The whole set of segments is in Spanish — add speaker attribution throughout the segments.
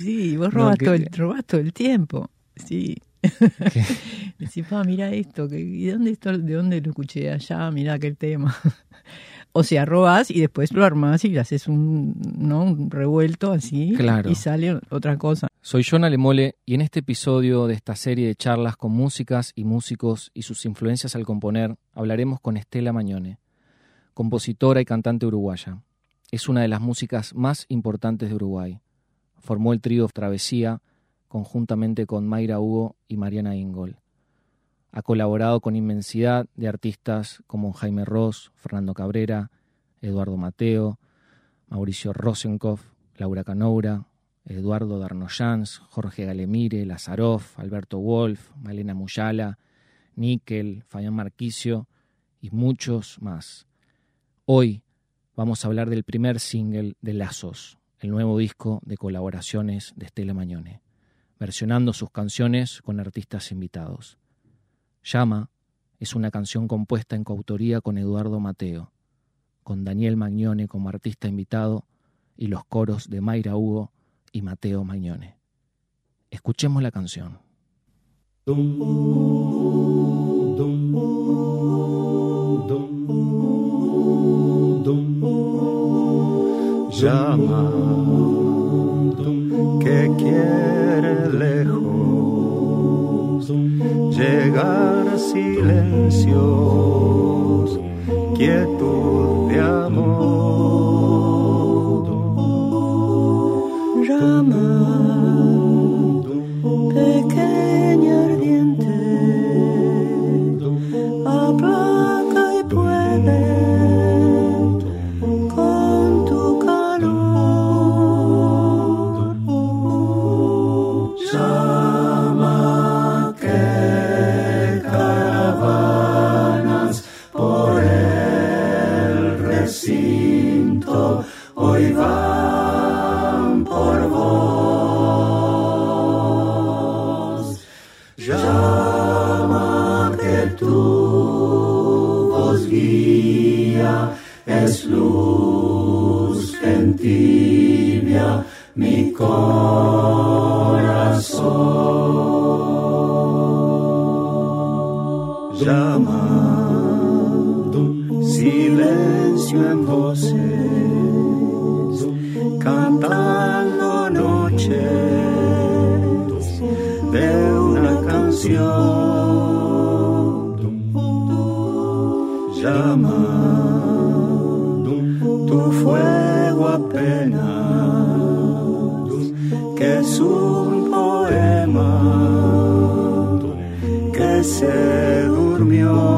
Speaker 1: Sí, vos robás, todo, el, robás todo el tiempo. Sí. Decís, pa, mira esto, que, ¿y dónde esto, de dónde lo escuché? Allá, mira aquel tema. o sea, robás y después lo armás y le haces un, ¿no? un revuelto así y sale otra cosa.
Speaker 2: Soy Jonah Lemole y en este episodio de esta serie de charlas con músicas y músicos y sus influencias al componer, hablaremos con Estela Mañone, compositora y cantante uruguaya. Es una de las músicas más importantes de Uruguay. Formó el trío Travesía conjuntamente con Mayra Hugo y Mariana Ingol. Ha colaborado con inmensidad de artistas como Jaime Ross, Fernando Cabrera, Eduardo Mateo, Mauricio Rosenkopf, Laura Canoura, Eduardo Darnoyans, Jorge Galemire, Lazaroff, Alberto Wolf, Malena Muyala, Níquel, Fabián Marquicio y muchos más. Hoy vamos a hablar del primer single de Lazos, el nuevo disco de colaboraciones de Estela Mañone, versionando sus canciones con artistas invitados. Llama es una canción compuesta en coautoría con Eduardo Mateo, con Daniel Magnone como artista invitado y los coros de Mayra Hugo y Mateo Magnone. Escuchemos la canción.
Speaker 3: Llama que quiere lejos llegar a silencios, quietud de amor. de una canción. Llama
Speaker 2: tu fuego apenas, que es un poema que se durmió.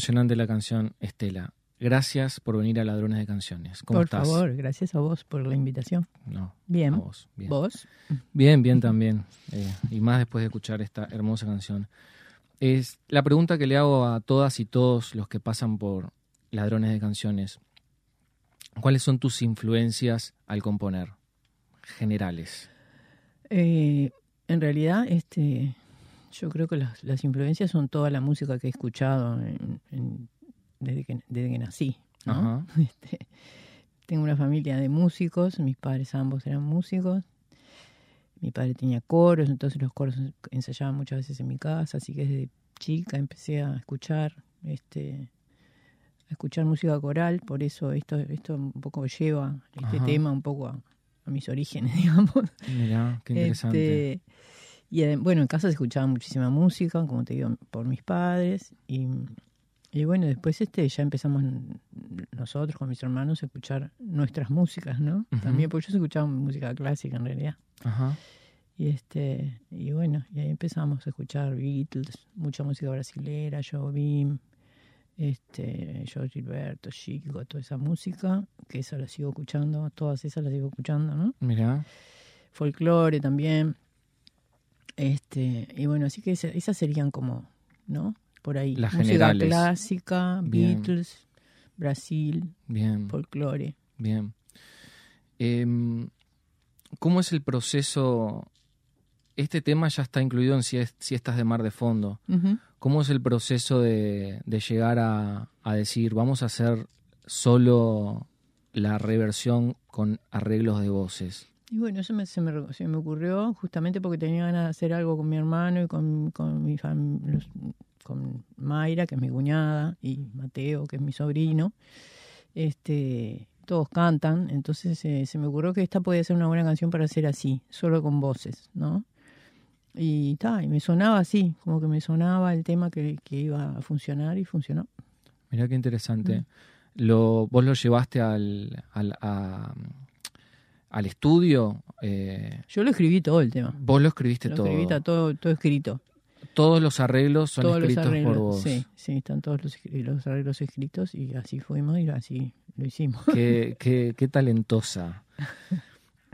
Speaker 2: emocionante la canción, Estela. Gracias por venir a Ladrones de Canciones. ¿Cómo
Speaker 1: por
Speaker 2: estás?
Speaker 1: Por favor, gracias a vos por la invitación.
Speaker 2: No,
Speaker 1: bien.
Speaker 2: A vos, bien.
Speaker 1: ¿Vos?
Speaker 2: Bien, bien también. Eh, y más después de escuchar esta hermosa canción. Es la pregunta que le hago a todas y todos los que pasan por Ladrones de Canciones. ¿Cuáles son tus influencias al componer? Generales.
Speaker 1: Eh, en realidad, este, yo creo que las, las, influencias son toda la música que he escuchado desde, que, desde que nací. Este, tengo una familia de músicos, mis padres ambos eran músicos. Mi padre tenía coros, entonces los coros ensayaban muchas veces en mi casa, así que desde chica empecé a escuchar este a escuchar música coral, por eso esto esto un poco lleva este tema un poco a, mis orígenes, digamos.
Speaker 2: Mirá, qué interesante.
Speaker 1: Este, Y bueno, en casa se escuchaba muchísima música, como te digo, por mis padres. Y, y bueno, después este ya empezamos nosotros con mis hermanos a escuchar nuestras músicas, ¿no? También, porque yo escuchaba música clásica en realidad.
Speaker 2: Ajá.
Speaker 1: Y este, y bueno, y ahí empezamos a escuchar Beatles, mucha música brasilera, Jobim, este, George Gilberto, Chico, toda esa música, que esa la sigo escuchando, todas esas las sigo escuchando, ¿no?
Speaker 2: Mira.
Speaker 1: Folclore también. Este, y bueno, así que esas, serían como, ¿no? Por ahí.
Speaker 2: Las
Speaker 1: música
Speaker 2: generales.
Speaker 1: clásica,
Speaker 2: Bien.
Speaker 1: Beatles, Brasil,
Speaker 2: Bien.
Speaker 1: folclore.
Speaker 2: Bien. Em, ¿Cómo es el proceso? Este tema ya está incluido en sies- siestas de mar de fondo. ¿Cómo es el proceso de, de llegar a, a decir, vamos a hacer solo la reversión con arreglos de voces?
Speaker 1: Y bueno, eso me, se, me, se me ocurrió justamente porque tenía ganas de hacer algo con mi hermano y con, con mi fam- los- con Mayra, que es mi cuñada, y Mateo, que es mi sobrino. Este, todos cantan, entonces eh, se me ocurrió que esta podía ser una buena canción para hacer así, solo con voces, ¿no? Y ta, y me sonaba así, como que me sonaba el tema que, que iba a funcionar y funcionó.
Speaker 2: Mirá qué interesante.
Speaker 1: Mm.
Speaker 2: Lo, ¿Vos lo llevaste al, al, a- al estudio? Eh,
Speaker 1: Yo lo escribí todo el tema.
Speaker 2: vos lo escribiste
Speaker 1: Lo
Speaker 2: todo.
Speaker 1: escribí, todo, todo escrito.
Speaker 2: Todos los arreglos son
Speaker 1: todos
Speaker 2: escritos
Speaker 1: arreglos,
Speaker 2: por vos.
Speaker 1: Sí, sí, están todos los, los arreglos escritos y así fuimos y así lo hicimos.
Speaker 2: Qué, qué- qué talentosa.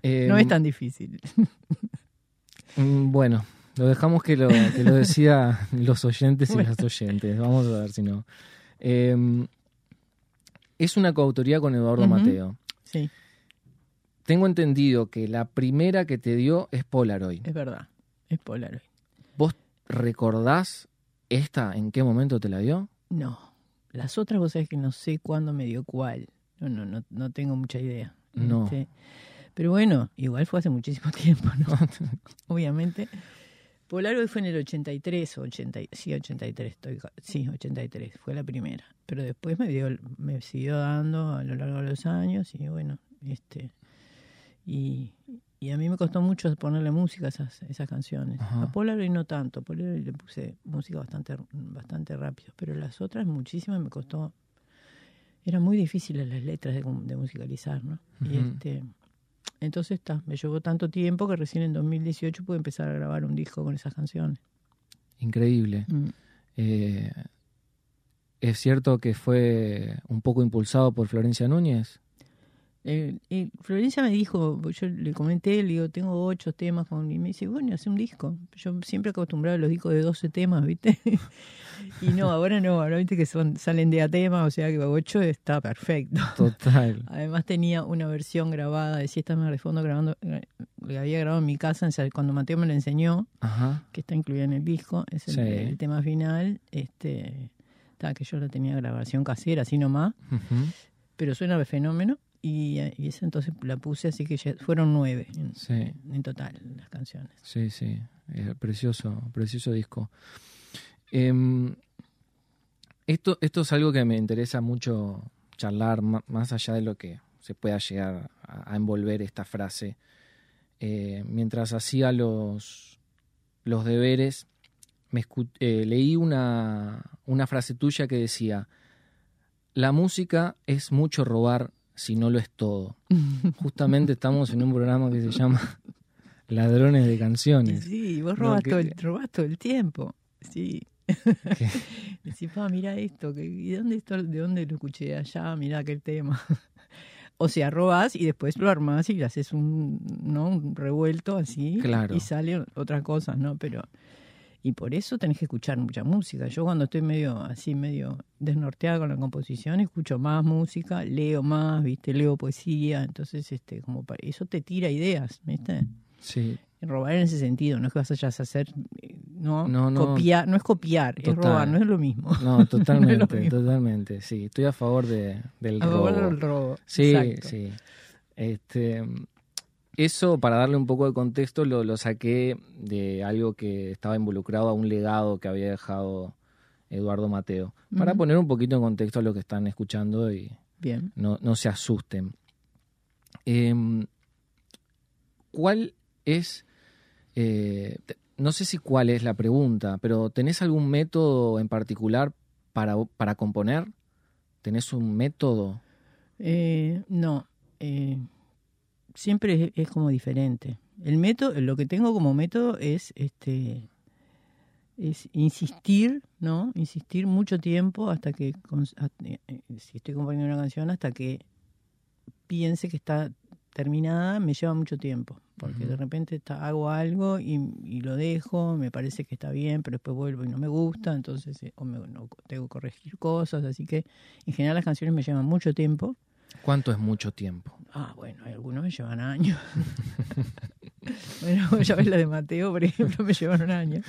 Speaker 2: Eh,
Speaker 1: no es tan difícil.
Speaker 2: mm, Bueno, lo dejamos que lo, que lo decida los oyentes y
Speaker 1: Bueno.
Speaker 2: las oyentes. Vamos a ver si no. Eh, es una coautoría con Eduardo. Mateo.
Speaker 1: Sí,
Speaker 2: Tengo entendido que la primera que te dio es Polaroid.
Speaker 1: es verdad. Es Polaroid.
Speaker 2: ¿Vos recordás esta en qué momento te la dio?
Speaker 1: No. Las otras vos sabés que no sé cuándo me dio cuál. No, no, no, no tengo mucha idea.
Speaker 2: No.
Speaker 1: Este, pero bueno, igual fue hace muchísimo tiempo, ¿no? Obviamente. Polaroid fue en el 83 o 80, sí, 83, estoy, sí, 83, fue la primera. Pero después me dio, me siguió dando a lo largo de los años y bueno, este, y, y a mí me costó mucho ponerle música a esas, esas canciones.
Speaker 2: Ajá.
Speaker 1: A Polaroid no tanto, a Polaroid le puse música bastante, bastante rápido, pero las otras muchísimas me costó, eran muy difíciles las letras de, de musicalizar, ¿no? Y este, entonces está, me llevó tanto tiempo que recién en 2018 pude empezar a grabar un disco con esas canciones.
Speaker 2: Increíble.
Speaker 1: Mm.
Speaker 2: Eh, ¿Es cierto que fue un poco impulsado por Florencia Núñez?
Speaker 1: Eh, y Florencia me dijo, yo le comenté, le digo, tengo ocho temas con, y me dice, bueno, hace un disco. Yo siempre acostumbrado a los discos de 12 temas, ¿viste? y no, ahora no, ahora viste que son salen de a tema, o sea que ocho está perfecto.
Speaker 2: Total.
Speaker 1: Además tenía una versión grabada de Siestas Mar de Fondo grabando, le había grabado en mi casa, cuando Mateo me la enseñó,
Speaker 2: Ajá.
Speaker 1: que está incluida en el disco, es el,
Speaker 2: Sí.
Speaker 1: el tema final, este, está, que yo la tenía grabación casera, así nomás, pero suena de fenómeno. Y, eh, y esa entonces la puse, así que ya fueron nueve en,
Speaker 2: Sí.
Speaker 1: en total las canciones.
Speaker 2: Sí, sí. Eh, precioso, precioso disco. Em, esto, esto es algo que me interesa mucho charlar, más allá de lo que se pueda llegar a, a envolver esta frase. Eh, mientras hacía los, los deberes, me eh, leí una, una frase tuya que decía, la música es mucho robar si no lo es todo. Justamente estamos en un programa que se llama Ladrones de Canciones.
Speaker 1: sí, vos
Speaker 2: No, que-
Speaker 1: todo el, robás todo el tiempo. Sí.
Speaker 2: ¿Qué?
Speaker 1: Decís, pa, mira esto, que, ¿y de dónde, esto, de dónde lo escuché? Allá, mira aquel tema. o sea, robás y después lo armás y le haces un, ¿no? un revuelto así.
Speaker 2: Claro.
Speaker 1: Y sale otra cosa, ¿no? Pero. Y por eso tenés que escuchar mucha música. Yo cuando estoy medio así, medio desnorteada con la composición, escucho más música, leo más, ¿viste? Leo poesía. Entonces, este, como para, eso te tira ideas, ¿viste?
Speaker 2: Sí,
Speaker 1: Robar en ese sentido, no es que vas a hacer, no,
Speaker 2: No, no.
Speaker 1: copiar, no es copiar, es robar, no es lo mismo.
Speaker 2: no, totalmente,
Speaker 1: mismo.
Speaker 2: totalmente. Sí, estoy a favor de, del
Speaker 1: A favor
Speaker 2: robo.
Speaker 1: del robo.
Speaker 2: Sí,
Speaker 1: Exacto.
Speaker 2: sí. Este, eso, para darle un poco de contexto, lo, lo saqué de algo que estaba involucrado a un legado que había dejado Eduardo Mateo. Para poner un poquito en contexto a lo que están escuchando y
Speaker 1: Bien.
Speaker 2: no, no se asusten. Em, ¿Cuál es... eh, no sé si cuál es la pregunta, pero ¿tenés algún método en particular para, para componer? ¿Tenés un método?
Speaker 1: Eh, no, eh, siempre es, es como diferente. El método, lo que tengo como método es este es insistir, ¿no? Insistir mucho tiempo hasta que, eh, si estoy componiendo una canción, hasta que piense que está terminada, me lleva mucho tiempo. Porque de repente está- hago algo y, y lo dejo, me parece que está bien, pero después vuelvo y no me gusta, entonces eh, o me, no, tengo que corregir cosas. Así que en general las canciones me llevan mucho tiempo.
Speaker 2: ¿Cuánto es mucho tiempo?
Speaker 1: Ah, bueno, hay algunos me llevan años. bueno, ya ves la de Mateo, por ejemplo, me llevaron años.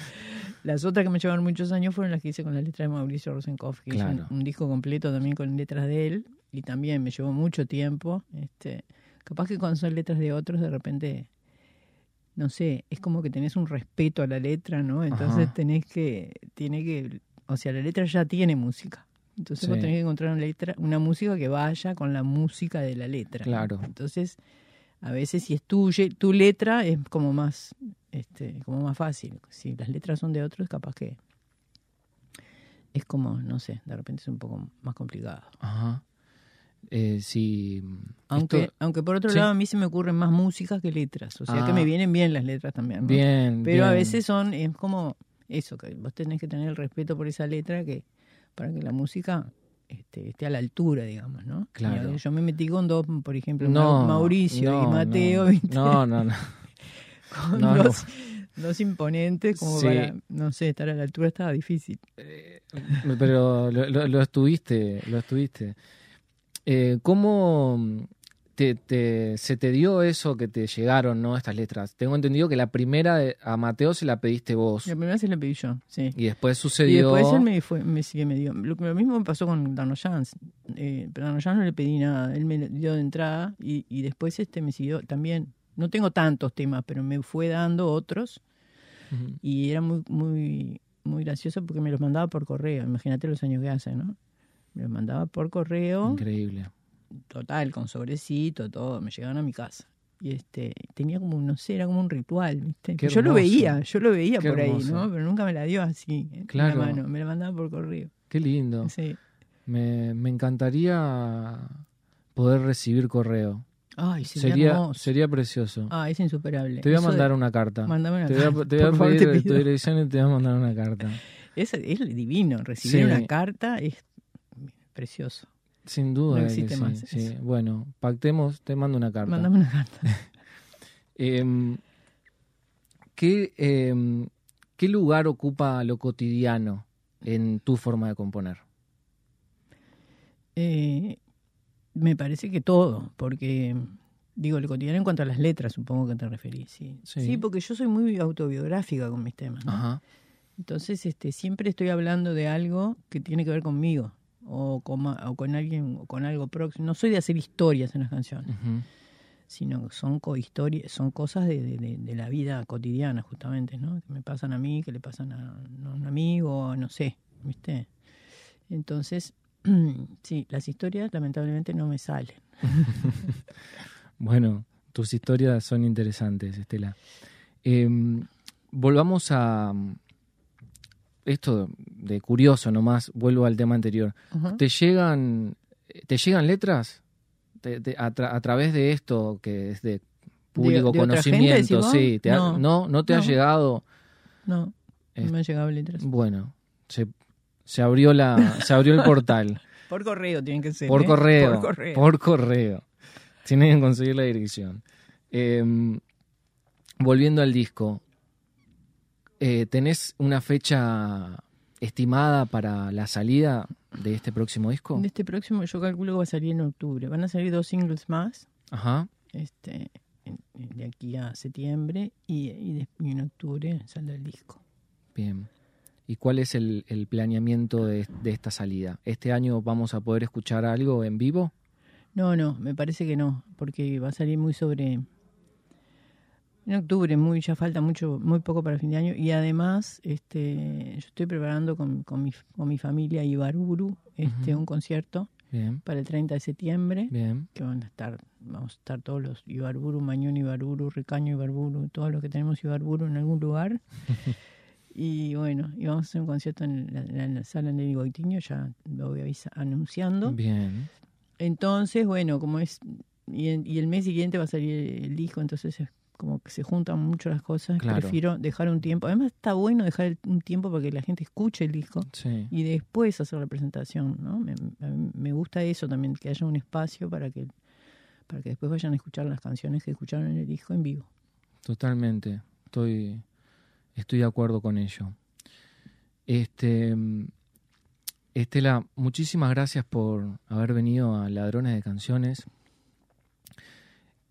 Speaker 1: Las otras que me llevaron muchos años fueron las que hice con la letra de Mauricio Rosenkopf, que hice un-
Speaker 2: Claro.
Speaker 1: un, disco completo también con letras de él, y también me llevó mucho tiempo. Este, capaz que cuando son letras de otros, de repente, no sé, es como que tenés un respeto a la letra, ¿no? Entonces
Speaker 2: Ajá.
Speaker 1: tenés que, tiene que, o sea, la letra ya tiene música. Entonces vos
Speaker 2: Sí.
Speaker 1: tenés que encontrar una letra, una música que vaya con la música de la letra.
Speaker 2: Claro.
Speaker 1: Entonces, a veces si es tu, tu letra es como más, este, como más fácil. Si las letras son de otros, capaz que es como, no sé, de repente es un poco más complicado.
Speaker 2: Ajá. Eh, sí.
Speaker 1: Aunque,
Speaker 2: esto-
Speaker 1: aunque por otro
Speaker 2: sí.
Speaker 1: lado a mí se me ocurren más músicas que letras. O sea que
Speaker 2: Ah.
Speaker 1: me vienen bien las letras también. ¿no?
Speaker 2: bien.
Speaker 1: Pero a veces son, es como eso, que vos tenés que tener el respeto por esa letra que para que la música este, esté a la altura, digamos, ¿no?
Speaker 2: Claro.
Speaker 1: Yo me metí con dos, por ejemplo,
Speaker 2: No,
Speaker 1: Mauricio
Speaker 2: no,
Speaker 1: y Mateo,
Speaker 2: no.
Speaker 1: ¿viste?
Speaker 2: No, no, no.
Speaker 1: con dos, dos imponentes como
Speaker 2: Sí.
Speaker 1: para, no sé, estar a la altura estaba difícil.
Speaker 2: Pero lo, lo- lo estuviste, lo estuviste. Eh, ¿Cómo te, te- se te dio eso que te llegaron, no, estas letras? Tengo entendido que la primera de- a Mateo se la pediste vos
Speaker 1: La primera se la pedí yo, sí.
Speaker 2: y después
Speaker 1: Y
Speaker 2: sucedió.
Speaker 1: después él me, fue, me, sí, me dio. Lo, lo mismo me pasó con Darno Jans. Eh, pero Darno Jans no le pedí nada. Él me dio de entrada y, y después este me siguió también. No tengo tantos temas, pero me fue dando otros y era muy, muy, muy gracioso porque me los mandaba por correo. Imagínate los años que hace, ¿no? Me los mandaba por correo.
Speaker 2: Increíble.
Speaker 1: Total, con sobrecito, todo, me llegaban a mi casa. Y este, tenía como, no sé, era como un ritual, ¿viste? Yo lo veía, yo lo veía por ahí. ¿no? Pero nunca me la dio así, en
Speaker 2: Claro.
Speaker 1: la mano, me la mandaba por correo.
Speaker 2: Qué lindo.
Speaker 1: Sí.
Speaker 2: Me, me encantaría poder recibir correo.
Speaker 1: Ay, sería,
Speaker 2: Sería,
Speaker 1: hermoso.
Speaker 2: sería precioso.
Speaker 1: Ah, es insuperable.
Speaker 2: te voy a
Speaker 1: Eso de-
Speaker 2: mandar una carta.
Speaker 1: Mándame una
Speaker 2: Te voy a,
Speaker 1: carta,
Speaker 2: te voy a
Speaker 1: favor,
Speaker 2: pedir
Speaker 1: te
Speaker 2: tu dirección y te voy a mandar una carta.
Speaker 1: Es, es divino, recibir
Speaker 2: Sí.
Speaker 1: una carta es precioso.
Speaker 2: Sin duda.
Speaker 1: No existe
Speaker 2: sí,
Speaker 1: más
Speaker 2: sí. Bueno, pactemos, te mando una carta.
Speaker 1: Mándame una carta.
Speaker 2: Em, ¿qué, em, ¿Qué lugar ocupa lo cotidiano en tu forma de componer?
Speaker 1: Eh, me parece que todo, porque digo, lo cotidiano en cuanto a las letras, supongo que te referís. Sí,
Speaker 2: Sí.
Speaker 1: sí. porque yo soy muy autobiográfica con mis temas. ¿no?
Speaker 2: Ajá.
Speaker 1: Entonces, este, siempre estoy hablando de algo que tiene que ver conmigo o con, o con alguien o con algo próximo. No soy de hacer historias en las canciones, sino son cohistorias, son cosas de, de- de- de la vida cotidiana justamente, ¿no? Que me pasan a mí, que le pasan a, a un amigo, no sé, ¿viste? Entonces, sí, las historias lamentablemente no me salen.
Speaker 2: Bueno, tus historias son interesantes, Estela. Em, volvamos a esto de curioso nomás, vuelvo al tema anterior. ¿Te llegan, te llegan letras Te- te- a, tra- a través de esto que es de público
Speaker 1: de
Speaker 2: conocimiento? sí, te ha-
Speaker 1: No,
Speaker 2: no, no te ha llegado.
Speaker 1: No, no me han llegado letras.
Speaker 2: Bueno, se, se abrió la, se abrió el portal.
Speaker 1: Por correo tienen que ser.
Speaker 2: Por
Speaker 1: ¿eh?
Speaker 2: correo.
Speaker 1: Por correo.
Speaker 2: Por correo. Tienen que conseguir la dirección. Eh, volviendo al disco, eh, ¿tenés una fecha estimada para la salida de este próximo disco?
Speaker 1: De este próximo yo calculo que va a salir en octubre. Van a salir dos singles más,
Speaker 2: Ajá.
Speaker 1: este, de aquí a septiembre y, y de- y en octubre sale el disco.
Speaker 2: Bien. ¿Y cuál es el, el planeamiento de, de esta salida? ¿Este año vamos a poder escuchar algo en vivo?
Speaker 1: No, no, me parece que no, porque va a salir muy sobre en octubre, muy ya falta mucho, muy poco para fin de año y además, este, yo estoy preparando con, con mi, con mi familia Ibaruru, este, un concierto para el 30 de septiembre.
Speaker 2: Bien.
Speaker 1: Que van a estar, vamos a estar todos los Ibarburu, Mañón Ibarburu, Ricaño Ibarburu, todos los que tenemos Ibarburu en algún lugar. y bueno, y vamos a hacer un concierto en la, sala Nelly Goitiño, ya lo voy a anunciando.
Speaker 2: Bien.
Speaker 1: Entonces, bueno, como es, y, y el mes siguiente va a salir el disco, entonces es como que se juntan mucho las cosas. Prefiero dejar un tiempo. Además está bueno dejar un tiempo para que la gente escuche el disco y después hacer la presentación. ¿no? Me, me, gusta eso también, que haya un espacio para que, para que después vayan a escuchar las canciones que escucharon en el disco en vivo.
Speaker 2: Totalmente, estoy, estoy de acuerdo con ello. Este, Estela, muchísimas gracias por haber venido a Ladrones de Canciones.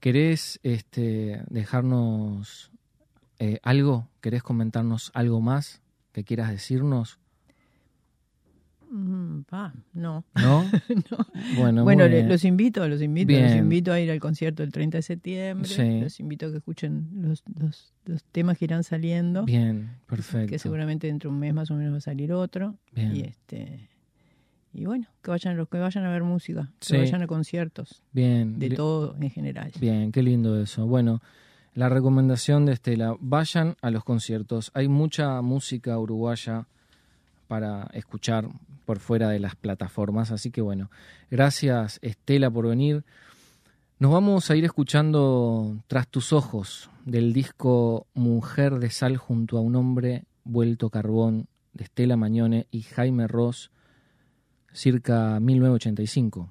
Speaker 2: ¿Querés este, dejarnos eh, algo? ¿Querés comentarnos algo más que quieras decirnos?
Speaker 1: Mm, no.
Speaker 2: ¿No?
Speaker 1: Bueno, bueno los invito, los invito, los invito a ir al concierto el 30 de septiembre. Los invito a que escuchen los, los, temas que irán saliendo.
Speaker 2: Bien, perfecto.
Speaker 1: Que seguramente dentro de un mes más o menos va a salir otro. Bien. Y este y bueno, que vayan los que vayan a ver música, que vayan a conciertos.
Speaker 2: Bien.
Speaker 1: De todo en general.
Speaker 2: Bien, qué lindo eso. Bueno, la recomendación de Estela, vayan a los conciertos. Hay mucha música uruguaya para escuchar por fuera de las plataformas, así que bueno, gracias Estela por venir. Nos vamos a ir escuchando Tras tus ojos del disco Mujer de Sal junto a un hombre vuelto carbón de Estela Mañone y Jaime Ross circa 1985.